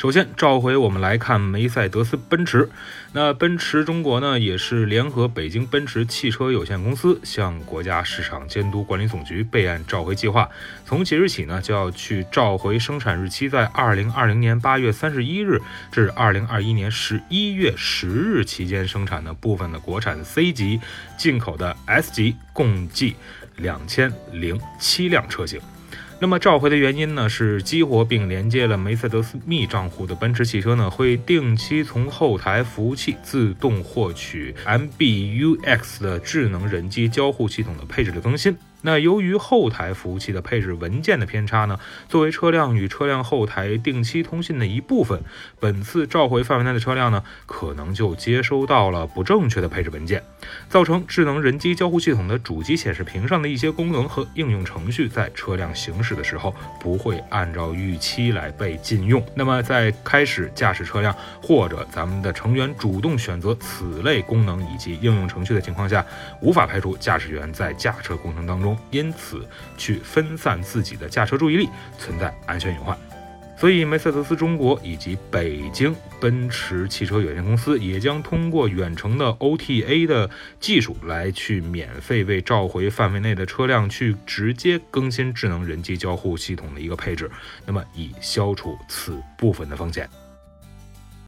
首先，召回我们来看梅赛德斯奔驰。那奔驰中国呢，也是联合北京奔驰汽车有限公司向国家市场监督管理总局备案召回计划。从即日起呢，就要去召回生产日期在二零二零年八月三十一日至二零二一年十一月十日期间生产的部分的国产 C 级、进口的 S 级，共计两千零七辆车型。那么召回的原因呢，是激活并连接了梅赛德斯密账户的奔驰汽车呢，会定期从后台服务器自动获取 MBUX 的智能人机交互系统的配置的更新。那由于后台服务器的配置文件的偏差呢，作为车辆与车辆后台定期通信的一部分，本次召回范围内的车辆呢，可能就接收到了不正确的配置文件，造成智能人机交互系统的主机显示屏上的一些功能和应用程序在车辆行驶的时候不会按照预期来被禁用。那么在开始驾驶车辆或者咱们的成员主动选择此类功能以及应用程序的情况下，无法排除驾驶员在驾车过程当中因此，去分散自己的驾车注意力，存在安全隐患。所以，梅赛德斯中国以及北京奔驰汽车有限公司也将通过远程的 OTA 的技术来去免费为召回范围内的车辆去直接更新智能人机交互系统的一个配置，那么以消除此部分的风险。